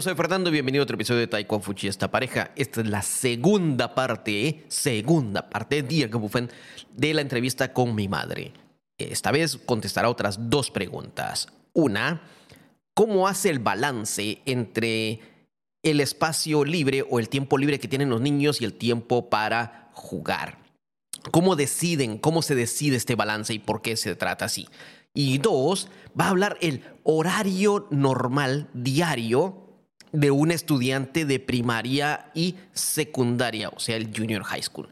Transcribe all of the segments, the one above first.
yo soy Fernando. Bienvenido a otro episodio de Taekwondo Fuchi esta pareja. Esta es la segunda parte, ¿eh? segunda parte, de la entrevista con mi madre. Esta vez contestará otras dos preguntas. Una, ¿cómo hace el balance entre el espacio libre o el tiempo libre que tienen los niños y el tiempo para jugar? ¿Cómo deciden, cómo se decide este balance y por qué se trata así? Y dos, va a hablar el horario normal diario de un estudiante de primaria y secundaria, o sea, el junior high school.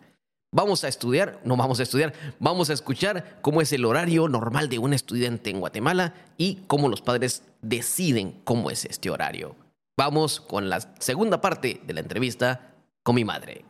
Vamos a estudiar, no vamos a estudiar, vamos a escuchar cómo es el horario normal de un estudiante en Guatemala y cómo los padres deciden cómo es este horario. Vamos con la segunda parte de la entrevista con mi madre.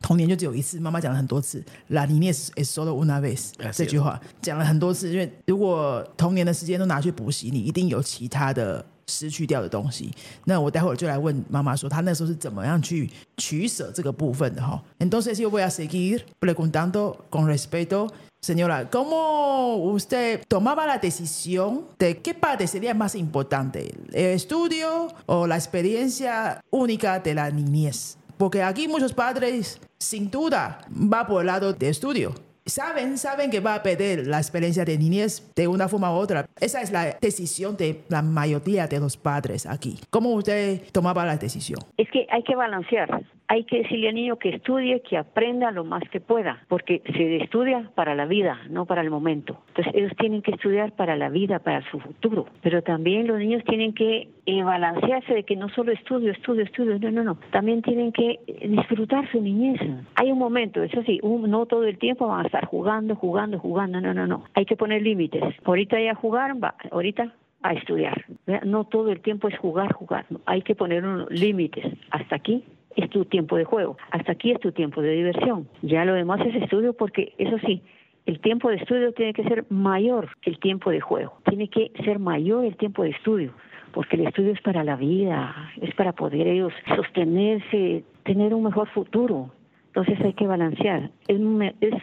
童年就只有一次，妈妈讲了很多次，“la niñez es solo una vez” 这句话讲了很多次。因为如果童年的时间都拿去补习，你一定有其他的 失去掉的东西。那我待会儿就来问妈妈说，她那时候是怎么样去取舍这个部分的哈。Entonces yo voy a seguir preguntando con respeto, señora, ¿cómo usted tomaba la decisión de qué parte sería más importante, el estudio o la experiencia única de la niñez? Porque aquí muchos padres, sin duda, va por el lado de estudio. Saben, saben que va a perder la experiencia de niñez de una forma u otra. Esa es la decisión de la mayoría de los padres aquí. ¿Cómo usted tomaba la decisión? Es que hay que balancear hay que decirle al niño que estudie, que aprenda lo más que pueda, porque se estudia para la vida, no para el momento. Entonces ellos tienen que estudiar para la vida, para su futuro. Pero también los niños tienen que eh, balancearse de que no solo estudio, estudio, estudio, no, no, no. También tienen que disfrutar su niñez. Hay un momento, eso sí, no todo el tiempo van a estar jugando, jugando, jugando, no, no, no. Hay que poner límites. Ahorita ya jugaron, va, ahorita a estudiar. No todo el tiempo es jugar, jugar. Hay que poner unos límites. Hasta aquí es tu tiempo de juego. Hasta aquí es tu tiempo de diversión. Ya lo demás es estudio porque, eso sí, el tiempo de estudio tiene que ser mayor que el tiempo de juego. Tiene que ser mayor el tiempo de estudio, porque el estudio es para la vida, es para poder ellos sostenerse, tener un mejor futuro. Entonces hay que balancear. Es, es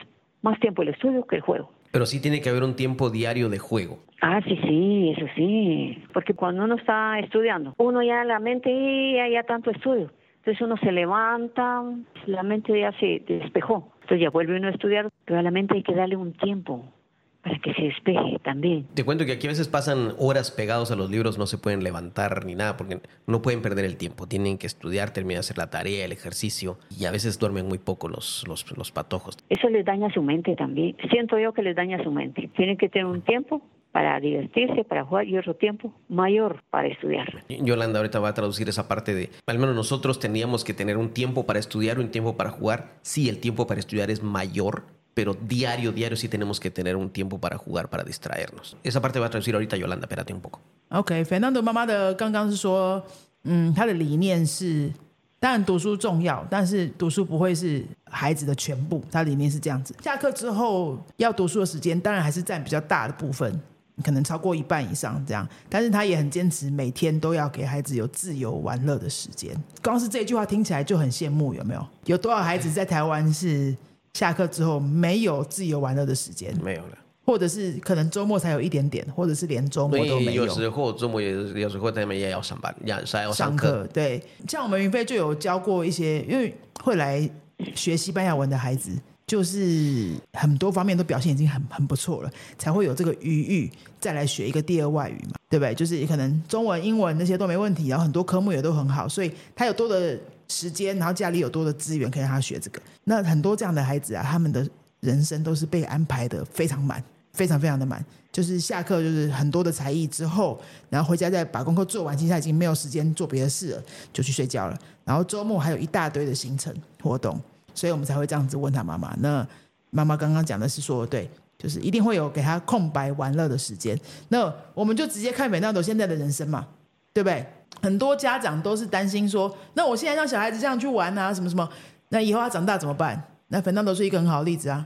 más tiempo el estudio que el juego. Pero sí tiene que haber un tiempo diario de juego. Ah, sí, sí, eso sí. Porque cuando uno está estudiando, uno ya la mente ya, ya tanto estudio. Entonces uno se levanta, la mente ya se despejó. Entonces ya vuelve uno a estudiar, pero a la mente hay que darle un tiempo para que se despeje también. Te cuento que aquí a veces pasan horas pegados a los libros, no se pueden levantar ni nada, porque no pueden perder el tiempo. Tienen que estudiar, terminar de hacer la tarea, el ejercicio, y a veces duermen muy poco los, los, los patojos. Eso les daña su mente también. Siento yo que les daña su mente. Tienen que tener un tiempo para divertirse, para jugar y otro tiempo mayor para estudiar. Yolanda ahorita va a traducir esa parte de, al menos nosotros teníamos que tener un tiempo para estudiar, un tiempo para jugar. Sí, el tiempo para estudiar es mayor, pero diario, diario sí tenemos que tener un tiempo para jugar, para distraernos. Esa parte va a traducir ahorita Yolanda, espérate un poco. OK, Fernando 妈妈的刚刚是说，嗯，她的理念是，当然读书重要，但是读书不会是孩子的全部。她理念是这样子，下课之后要读书的时间，当然还是占比较大的部分。 可能超过一半以上这样，但是他也很坚持，每天都要给孩子有自由玩乐的时间。光是这句话听起来就很羡慕，有没有？有多少孩子在台湾是下课之后没有自由玩乐的时间？没有了，或者是可能周末才有一点点，或者是连周末都没有。有时候周末也有时候他们也要上班，要要上课。对，像我们云飞就有教过一些，因为会来学西班牙文的孩子。就是很多方面都表现已经很很不错了，才会有这个余裕再来学一个第二外语嘛，对不对？就是可能中文、英文那些都没问题，然后很多科目也都很好，所以他有多的时间，然后家里有多的资源可以让他学这个。那很多这样的孩子啊，他们的人生都是被安排的非常满，非常非常的满。就是下课就是很多的才艺之后，然后回家再把功课做完，其实他已经没有时间做别的事了，就去睡觉了。然后周末还有一大堆的行程活动。所以我们才会这样子问他妈妈。那妈妈刚刚讲的是说，对，就是一定会有给他空白玩乐的时间。那我们就直接看美纳朵现在的人生嘛，对不对？很多家长都是担心说，那我现在让小孩子这样去玩啊，什么什么，那以后他长大怎么办？那粉纳朵是一个很好的例子啊，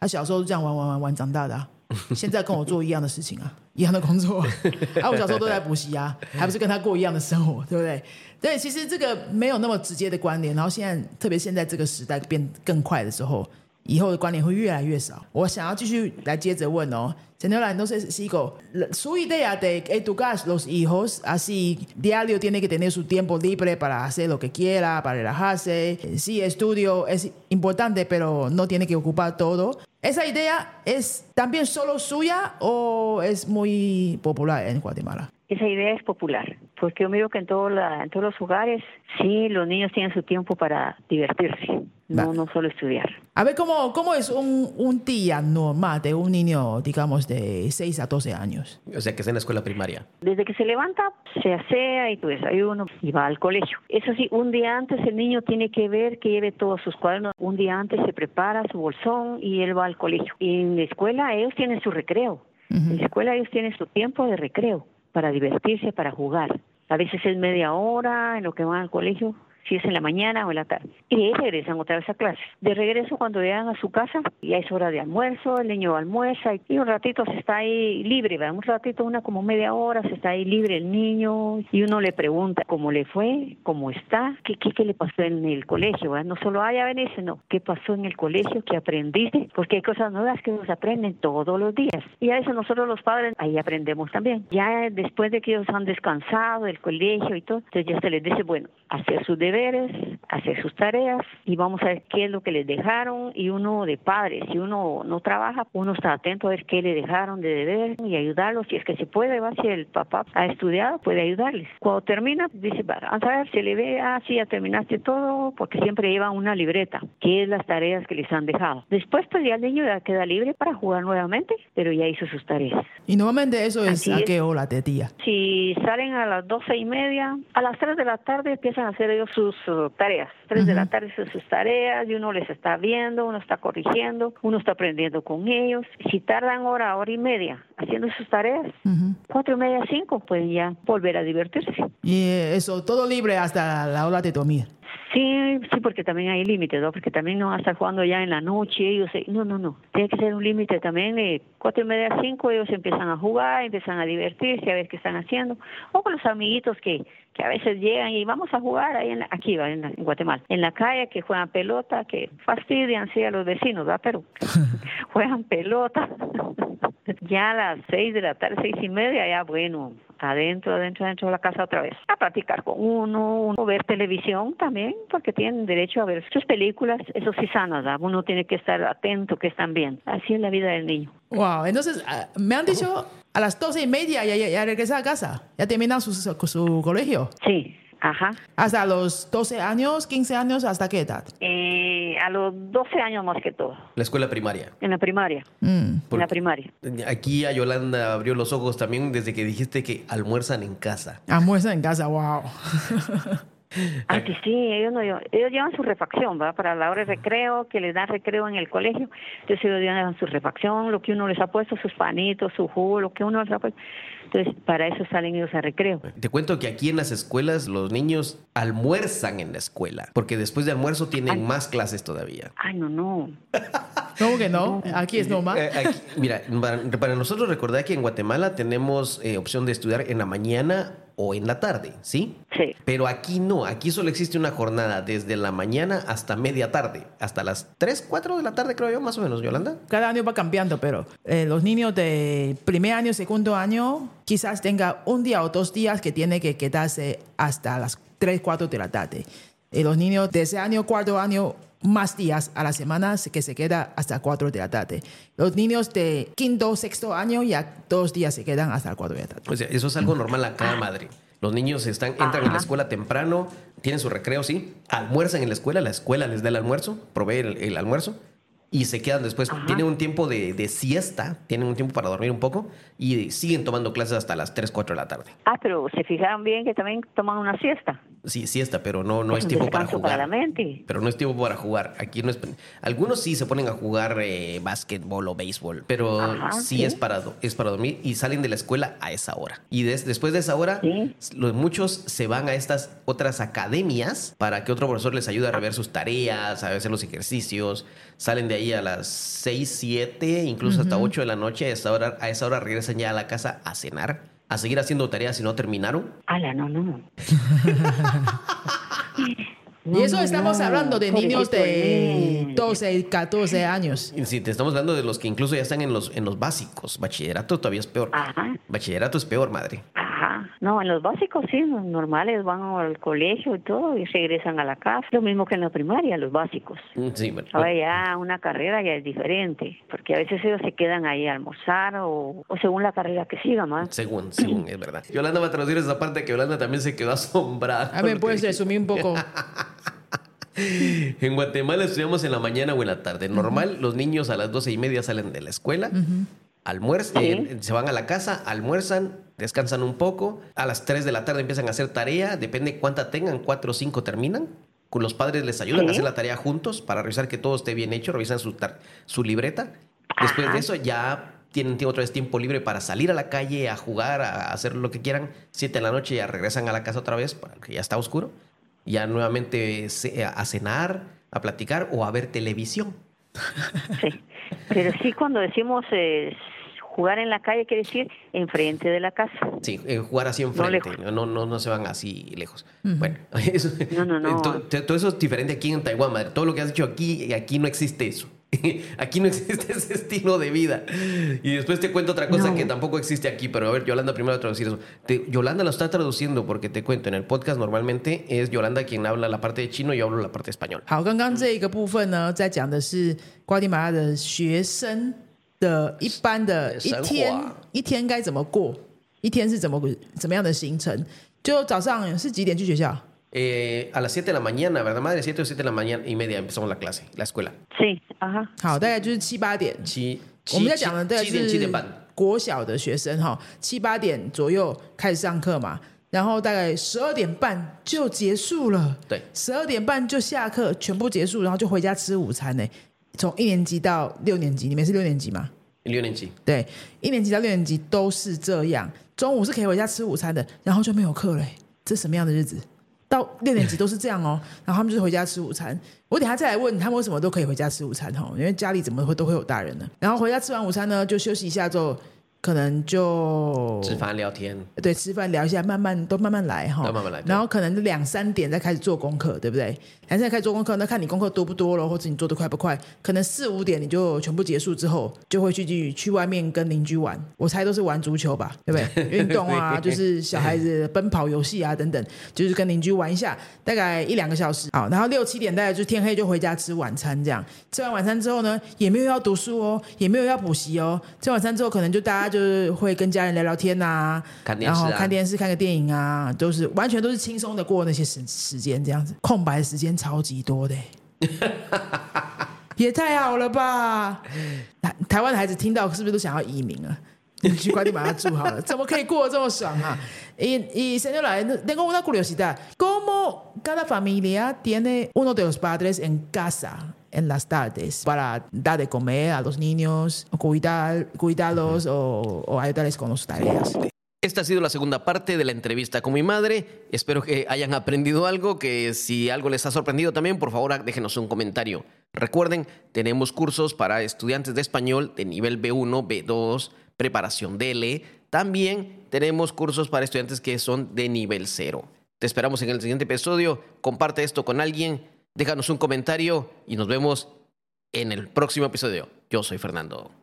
他小时候是这样玩玩玩玩长大的啊，现在跟我做一样的事情啊，一样的工作 啊，我小时候都在补习啊，还不是跟他过一样的生活，对不对？对，其实这个没有那么直接的关联。然后现在，特别现在这个时代变更快的时候，以后的观念会越来越少。我想要继续来接着问哦，Señora, entonces sigo. Su idea de educar los hijos así diario tiene que tener su tiempo libre para hacer lo que quiera, para relajarse. Sí, estudio es importante, pero no tiene que ocupar todo. ¿Esa idea es también solo suya o es muy popular en Guatemala? Esa idea es popular, porque yo miro que en, todo la, en todos los hogares, sí, los niños tienen su tiempo para divertirse, no, no solo estudiar. A ver, ¿cómo, cómo es un, un día normal de un niño, digamos, de 6 a 12 años? O sea, que es en la escuela primaria. Desde que se levanta, se asea y tu desayuno y va al colegio. Eso sí, un día antes el niño tiene que ver que lleve todos sus cuadernos. Un día antes se prepara su bolsón y él va al colegio. Y en la escuela ellos tienen su recreo. En la escuela ellos tienen su tiempo de recreo para divertirse, para jugar. A veces es media hora en lo que van al colegio, si es en la mañana o en la tarde. Y ahí regresan otra vez a clase. De regreso, cuando llegan a su casa, ya es hora de almuerzo, el niño almuerza y un ratito se está ahí libre, ¿verdad? un ratito, una como media hora, se está ahí libre el niño y uno le pregunta cómo le fue, cómo está, qué, qué, le pasó en el colegio. ¿verdad? No solo haya venir, sino qué pasó en el colegio, qué aprendiste, porque hay cosas nuevas que nos aprenden todos los días. Y a veces nosotros los padres ahí aprendemos también. Ya después de que ellos han descansado del colegio y todo, entonces ya se les dice, bueno, hacer sus deberes, hacer sus tareas y vamos a ver qué es lo que les dejaron y uno de padre, si uno no trabaja, uno está atento a ver qué le dejaron de deber y ayudarlos, si es que se puede, va, si el papá ha estudiado, puede ayudarles. Cuando termina, dice, vamos a ver, se le ve, ah, sí, ya terminaste todo, porque siempre lleva una libreta, que es las tareas que les han dejado. Después, pues ya el niño ya queda libre para jugar nuevamente, pero ya hizo sus tareas. Y normalmente eso es Así a qué hora de día. Si salen a las doce y media, a las tres de la tarde empiezan a hacer ellos sus uh, tareas. Tres de la tarde hacen sus tareas y uno les está viendo, uno está corrigiendo, uno está aprendiendo con ellos. Si tardan hora, hora y media haciendo sus tareas, cuatro y media, cinco, pueden ya volver a divertirse. Y eso, todo libre hasta la hora de dormir. Sí, sí, porque también hay límites, ¿no? Porque también no van a estar jugando ya en la noche, ellos, eh, no, no, no, tiene que ser un límite también, de cuatro y media, cinco, ellos empiezan a jugar, empiezan a divertirse, a ver qué están haciendo, o con los amiguitos que, que a veces llegan y vamos a jugar ahí en la- aquí, ¿va? En, la- en Guatemala, en la calle, que juegan pelota, que fastidian, sí, a los vecinos, ¿va? Pero juegan pelota. ya a las seis de la tarde, seis y media, ya bueno, adentro, adentro, adentro de la casa otra vez. A platicar con uno, uno ver televisión también, porque tienen derecho a ver sus películas, eso sí sanas, ¿verdad? uno tiene que estar atento que están bien. Así es la vida del niño. Wow, entonces ah, me han dicho a las doce y media ya, ya, ya regresa a casa, ya termina su, su, su colegio. Sí, ajá. Hasta los 12 años, 15 años, ¿hasta qué edad? Eh, a los 12 años más que todo, La escuela primaria. en la primaria, Mm. en la primaria. Aquí a Yolanda abrió los ojos también desde que dijiste que almuerzan en casa. Almuerza en casa, wow. Ah, que sí, ellos, no, ellos llevan su refacción, ¿verdad? Para la hora de recreo, que les dan recreo en el colegio. Entonces ellos llevan su refacción, lo que uno les ha puesto, sus panitos, su jugo, lo que uno les ha puesto. Entonces, para eso salen ellos a recreo. Te cuento que aquí en las escuelas los niños almuerzan en la escuela, porque después de almuerzo tienen más clases todavía. Ay, no, no. ¿Cómo que no? Aquí es normal. Eh, aquí- mira, para, para nosotros recordar que en Guatemala tenemos eh, opción de estudiar en la mañana o en la tarde, ¿sí? Sí. Pero aquí no, aquí solo existe una jornada desde la mañana hasta media tarde, hasta las 3, 4 de la tarde creo yo, más o menos, Yolanda. Cada año va cambiando, pero eh, los niños de primer año, segundo año, quizás tenga un día o dos días que tiene que quedarse hasta las 3, 4 de la tarde. Y los niños de ese año, cuarto año, más días a la semana se- que se queda hasta 4 de la tarde. Los niños de quinto, sexto año ya dos días se quedan hasta 4 de la tarde. O sea, eso es algo normal acá, madre. Los niños están, entran en la escuela temprano, tienen su recreo, sí, almuerzan en la escuela, la escuela les da el almuerzo, provee el, el almuerzo y se quedan después. Tienen un tiempo de, de siesta, tienen un tiempo para dormir un poco y siguen tomando clases hasta las 3, 4 de la tarde. Ah, pero se fijaron bien que también toman una siesta. Sí, siesta, pero no, no es tiempo para jugar. para la mente. Pero no es tiempo para jugar. Aquí no es. Algunos sí se ponen a jugar eh, básquetbol o béisbol, pero Ajá, sí, sí. es para es para dormir y salen de la escuela a esa hora. Y des- después de esa hora, Sí. los, muchos se van a estas otras academias para que otro profesor les ayude a rever sus tareas, a hacer los ejercicios. Salen de ahí a las 6, 7, incluso hasta 8 de la noche. A esa hora, a esa hora regresan ya a la casa a cenar, a seguir haciendo tareas si no terminaron. Ala, no, no. y eso estamos hablando de niños de 12, 14 años. Sí, te estamos hablando de los que incluso ya están en los, en los básicos. Bachillerato todavía es peor. Ajá. Bachillerato es peor, madre. No, en los básicos sí, los normales van al colegio y todo y regresan a la casa. Lo mismo que en la primaria, los básicos. Mm, Sí, bueno. Ahora ya una carrera ya es diferente, porque a veces ellos se quedan ahí a almorzar o, o según la carrera que siga más. Según, según, es verdad. Yolanda va a traducir esa parte que Yolanda también se quedó asombrada. A ver, puedes resumir un poco. En Guatemala estudiamos en la mañana o en la tarde. Normal, los niños a las doce y media salen de la escuela, almuerzan, eh, se van a la casa, almuerzan, descansan un poco. A las 3 de la tarde empiezan a hacer tarea, depende cuánta tengan, cuatro o cinco terminan. Con los padres les ayudan a hacer la tarea juntos para revisar que todo esté bien hecho, revisan su, tar- su libreta. Después Ajá. de eso ya tienen tie- otra vez tiempo libre para salir a la calle, a jugar, a hacer lo que quieran. Siete de la noche ya regresan a la casa otra vez, porque ya está oscuro. Ya nuevamente ce- a cenar, a platicar o a ver televisión. Sí. Pero sí cuando decimos eh, jugar en la calle quiere decir enfrente de la casa. Sí, eh, jugar así enfrente, lejos. no, no, no, no se van así lejos. Bueno, eso, No, no, no. to- to- todo eso es diferente aquí en Taiwán, madre. Todo lo que has dicho aquí, aquí no existe eso. Aquí no existe ese estilo de vida. Y después te cuento otra cosa No. que tampoco existe aquí, pero a ver, Yolanda primero va a traducir eso. Te- Yolanda lo está traduciendo porque te cuento, en el podcast normalmente es Yolanda quien habla la parte de chino y yo hablo la parte de español. 好，刚刚这个部分呢，在讲的是瓜地马拉的学生 的一般的一天活一天该怎么过，一天是怎么怎么样的行程。就早上是几点去学校？Eh, a las 7 de la mañana, ¿verdad, madre? 7 o 7 de la mañana y media empezamos la clase, la escuela. Sí, ajá. 好，大概就是七八点。七我们在讲的大概七点七点是半。国小的学生哈，七八点左右开始上课嘛，然后大概十二点半就结束了。对，十二点半就下课，全部结束，然后就回家吃午餐呢。从一年级到六年级，你们是六年级吗？六年级。对，一年级到六年级都是这样，中午是可以回家吃午餐的，然后就没有课嘞。这什么样的日子？到六年级都是这样哦，然后他们就是回家吃午餐。我等下再来问他们为什么都可以回家吃午餐哦，因为家里怎么会都会有大人呢？然后回家吃完午餐呢，就休息一下之后，可能就吃饭聊天，对，吃饭聊一下，慢慢都慢慢来哈，都慢慢来然后可能两三点再开始做功课，对不对？两三点开始做功课，那看你功课多不多了，或者你做的快不快。可能四五点你就全部结束之后，就会去去去外面跟邻居玩。我猜都是玩足球吧，对不对？运动啊，就是小孩子奔跑游戏啊等等，就是跟邻居玩一下，大概一两个小时。好，然后六七点大概就天黑就回家吃晚餐，这样吃完晚餐之后呢，也没有要读书哦，也没有要补习哦。吃晚餐之后，可能就大家就是会跟家人聊聊天呐、看然后看电视、看个电影啊，都是完全都是轻松的过那些时时间，这样子，空白时间超级多的欸，也太好了吧！台台湾的孩子听到是不是都想要移民啊？你去瓜地马拉住好了，怎么可以过得这么爽啊以以 señora, tengo una curiosidad. ¿Cómo cada familia tiene uno de los padres en casa en las tardes para dar de comer a los niños, o cuidar, cuidarlos o, o ayudarles con las tareas? Esta ha sido la segunda parte de la entrevista con mi madre. Espero que hayan aprendido algo, que si algo les ha sorprendido también, por favor déjenos un comentario. Recuerden, tenemos cursos para estudiantes de español de nivel B1, B2, preparación DL. También tenemos cursos para estudiantes que son de nivel 0. Te esperamos en el siguiente episodio. Comparte esto con alguien, déjanos un comentario y nos vemos en el próximo episodio. Yo soy Fernando.